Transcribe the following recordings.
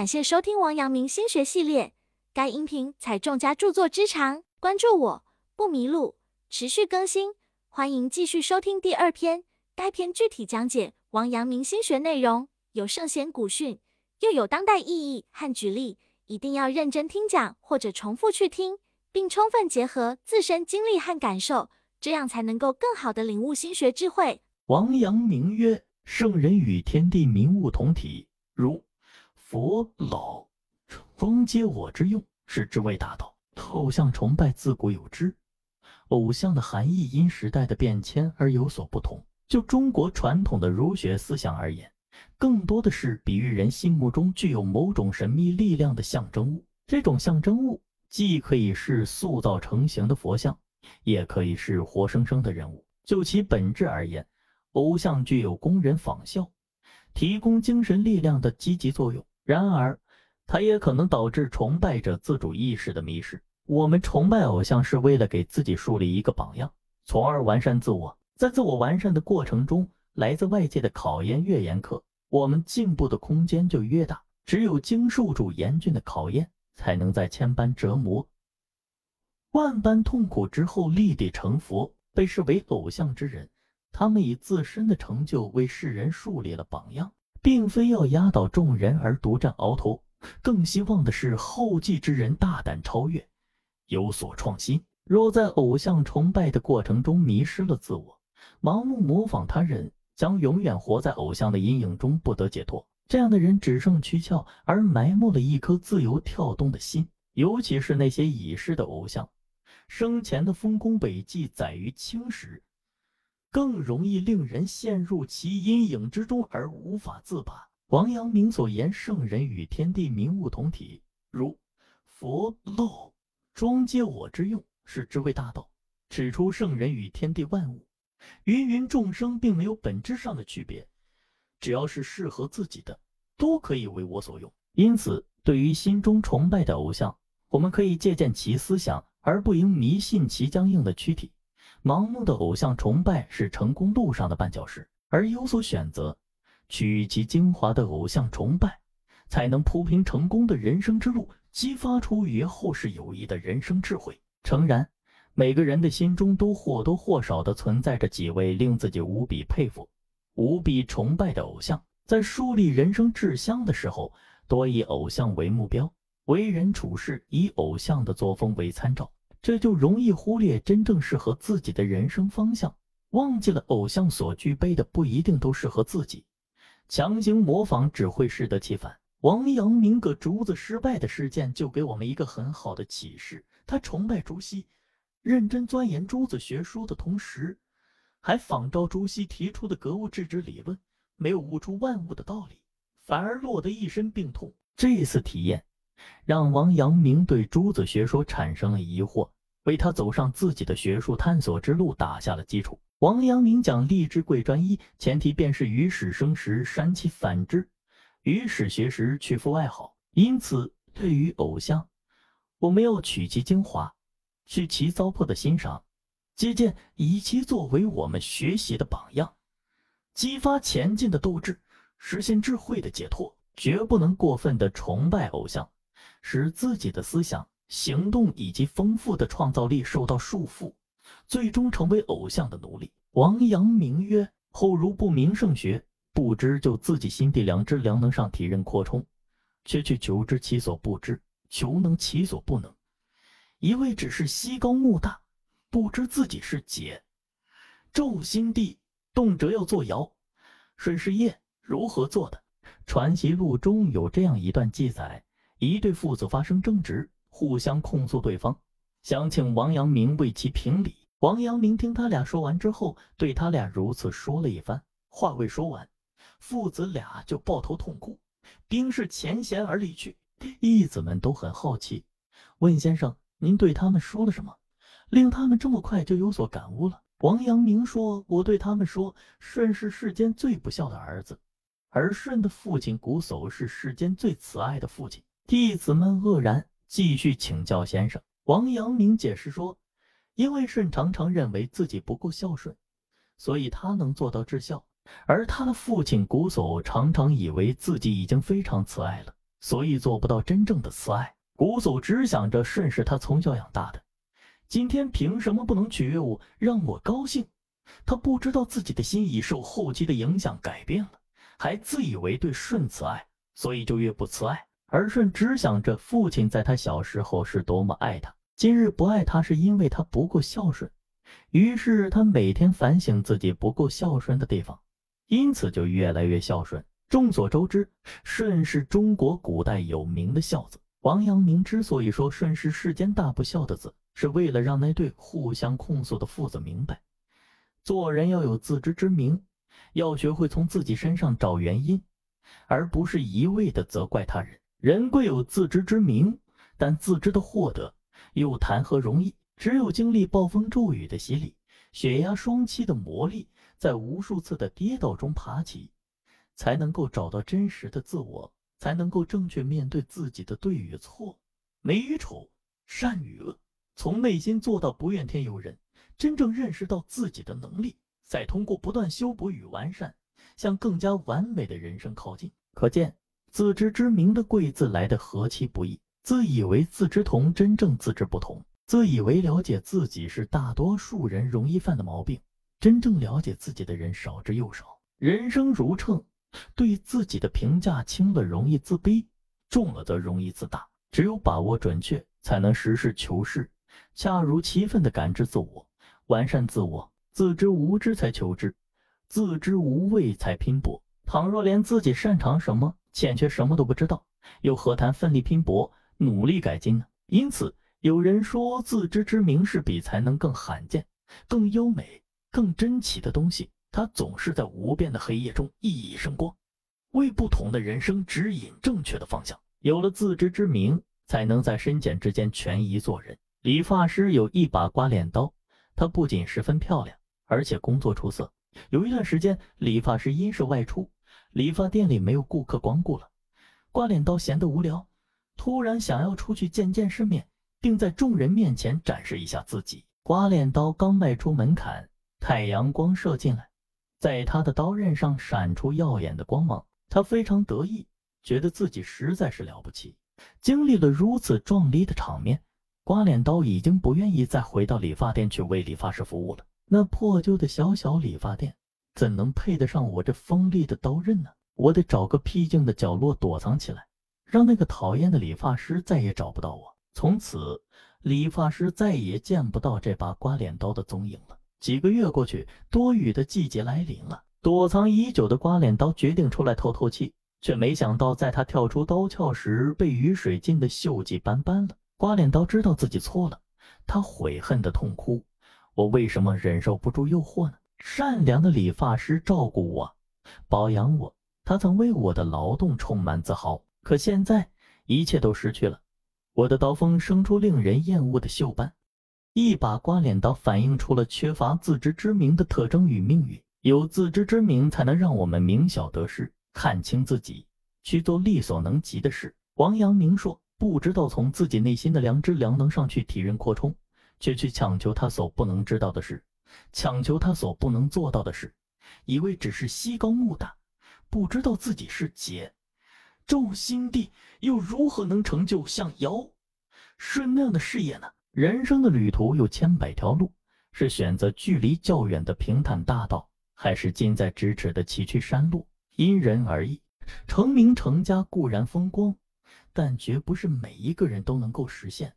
感谢收听王阳明心学系列，该音频采众家著作之长，关注我不迷路，持续更新，欢迎继续收听第二篇。该篇具体讲解王阳明心学内容，有圣贤古训，又有当代意义和举例，一定要认真听讲或者重复去听，并充分结合自身经历和感受，这样才能够更好的领悟心学智慧。王阳明曰：“圣人与天地明物同体，如。”佛老庄皆我之用，是之谓大道。偶像崇拜自古有之，偶像的含义因时代的变迁而有所不同。就中国传统的儒学思想而言，更多的是比喻人心目中具有某种神秘力量的象征物。这种象征物既可以是塑造成型的佛像，也可以是活生生的人物。就其本质而言，偶像具有供人仿效、提供精神力量的积极作用。然而，它也可能导致崇拜者自主意识的迷失。我们崇拜偶像是为了给自己树立一个榜样，从而完善自我。在自我完善的过程中，来自外界的考验越严苛，我们进步的空间就越大。只有经受住严峻的考验，才能在千般折磨、万般痛苦之后立地成佛。被视为偶像之人，他们以自身的成就为世人树立了榜样。并非要压倒众人而独占鳌头，更希望的是后继之人大胆超越，有所创新。若在偶像崇拜的过程中迷失了自我，盲目模仿他人，将永远活在偶像的阴影中，不得解脱。这样的人只剩躯壳，而埋没了一颗自由跳动的心。尤其是那些已逝的偶像，生前的丰功伟绩载于青史。更容易令人陷入其阴影之中而无法自拔。王阳明所言“圣人与天地明物同体，如佛漏庄皆我之用”，是之谓大道，指出圣人与天地万物、芸芸众生并没有本质上的区别，只要是适合自己的，都可以为我所用。因此，对于心中崇拜的偶像，我们可以借鉴其思想，而不应迷信其僵硬的躯体。盲目的偶像崇拜是成功路上的绊脚石，而有所选择，取其精华的偶像崇拜，才能铺平成功的人生之路，激发出与后世有益的人生智慧。诚然，每个人的心中都或多或少的存在着几位令自己无比佩服、无比崇拜的偶像，在树立人生志向的时候，多以偶像为目标，为人处事以偶像的作风为参照。这就容易忽略真正适合自己的人生方向，忘记了偶像所具备的不一定都适合自己，强行模仿只会适得其反。王阳明割竹子失败的事件就给我们一个很好的启示：他崇拜朱熹，认真钻研朱子学说的同时，还仿照朱熹提出的格物致知理论，没有悟出万物的道理，反而落得一身病痛。这次体验。让王阳明对朱子学说产生了疑惑，为他走上自己的学术探索之路打下了基础。王阳明讲立志贵专一，前提便是与史生时删其反之，与史学时去复外好。因此，对于偶像，我们要取其精华，去其糟粕的欣赏，借鉴，以其作为我们学习的榜样，激发前进的斗志，实现智慧的解脱。绝不能过分的崇拜偶像。使自己的思想、行动以及丰富的创造力受到束缚，最终成为偶像的奴隶。王阳明曰：“后如不明圣学，不知就自己心地良知良能上体认扩充，却去求知其所不知，求能其所不能。一味只是西高木大，不知自己是解。昼心地，动辄要做爻，水是业，如何做的？”《传习录》中有这样一段记载。一对父子发生争执，互相控诉对方，想请王阳明为其评理。王阳明听他俩说完之后，对他俩如此说了一番。话未说完，父子俩就抱头痛哭，冰释前嫌而离去。义子们都很好奇，问先生：“您对他们说了什么，令他们这么快就有所感悟了？”王阳明说：“我对他们说，舜是世间最不孝的儿子，而舜的父亲瞽叟是世间最慈爱的父亲。”弟子们愕然，继续请教先生。王阳明解释说：“因为舜常常认为自己不够孝顺，所以他能做到至孝；而他的父亲瞽叟常常以为自己已经非常慈爱了，所以做不到真正的慈爱。古叟只想着顺是他从小养大的，今天凭什么不能取悦我，让我高兴？他不知道自己的心已受后期的影响改变了，还自以为对顺慈爱，所以就越不慈爱。而顺只想着父亲在他小时候是多么爱他，今日不爱他是因为他不够孝顺。于是他每天反省自己不够孝顺的地方，因此就越来越孝顺。众所周知，舜是中国古代有名的孝子。王阳明之所以说舜是世间大不孝的子，是为了让那对互相控诉的父子明白，做人要有自知之明，要学会从自己身上找原因，而不是一味的责怪他人。人贵有自知之明，但自知的获得又谈何容易？只有经历暴风骤雨的洗礼，血压双栖的磨砺，在无数次的跌倒中爬起。才能够找到真实的自我，才能够正确面对自己的对与错、美与丑、善与恶，从内心做到不怨天尤人，真正认识到自己的能力，再通过不断修补与完善，向更加完美的人生靠近。可见，自知之明的贵字来的何其不易！自以为自知同，真正自知不同；自以为了解自己是大多数人容易犯的毛病，真正了解自己的人少之又少。人生如秤。对自己的评价轻了容易自卑，重了则容易自大。只有把握准确，才能实事求是，恰如其分地感知自我，完善自我。自知无知才求知，自知无畏才拼搏。倘若连自己擅长什么、欠缺什么都不知道，又何谈奋力拼搏、努力改进呢？因此，有人说，自知之明是比才能更罕见、更优美、更珍奇的东西。它总是在无边的黑夜中熠熠生光，为不同的人生指引正确的方向。有了自知之明，才能在深浅之间权宜做人。理发师有一把刮脸刀，它不仅十分漂亮，而且工作出色。有一段时间，理发师因事外出，理发店里没有顾客光顾了。刮脸刀闲得无聊，突然想要出去见见世面，并在众人面前展示一下自己。刮脸刀刚迈出门槛，太阳光射进来。在他的刀刃上闪出耀眼的光芒，他非常得意，觉得自己实在是了不起。经历了如此壮丽的场面，刮脸刀已经不愿意再回到理发店去为理发师服务了。那破旧的小小理发店，怎能配得上我这锋利的刀刃呢？我得找个僻静的角落躲藏起来，让那个讨厌的理发师再也找不到我。从此，理发师再也见不到这把刮脸刀的踪影了。几个月过去，多雨的季节来临了。躲藏已久的刮脸刀决定出来透透气，却没想到，在他跳出刀鞘时，被雨水浸得锈迹斑斑了。刮脸刀知道自己错了，他悔恨的痛哭：“我为什么忍受不住诱惑呢？”善良的理发师照顾我，保养我，他曾为我的劳动充满自豪。可现在，一切都失去了，我的刀锋生出令人厌恶的锈斑。一把刮脸刀反映出了缺乏自知之明的特征与命运。有自知之明，才能让我们明晓得失，看清自己，去做力所能及的事。王阳明说：“不知道从自己内心的良知良能上去体认扩充，却去强求他所不能知道的事，强求他所不能做到的事，以为只是西高木大，不知道自己是劫。宙心地又如何能成就像尧、舜那样的事业呢？”人生的旅途有千百条路，是选择距离较远的平坦大道，还是近在咫尺的崎岖山路？因人而异。成名成家固然风光，但绝不是每一个人都能够实现。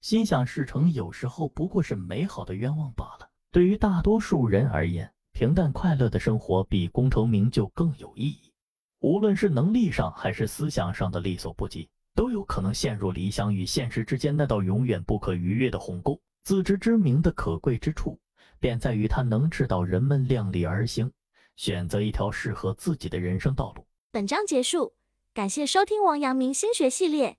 心想事成，有时候不过是美好的愿望罢了。对于大多数人而言，平淡快乐的生活比功成名就更有意义。无论是能力上还是思想上的力所不及。都有可能陷入理想与现实之间那道永远不可逾越的鸿沟。自知之明的可贵之处，便在于它能指导人们量力而行，选择一条适合自己的人生道路。本章结束，感谢收听王阳明心学系列。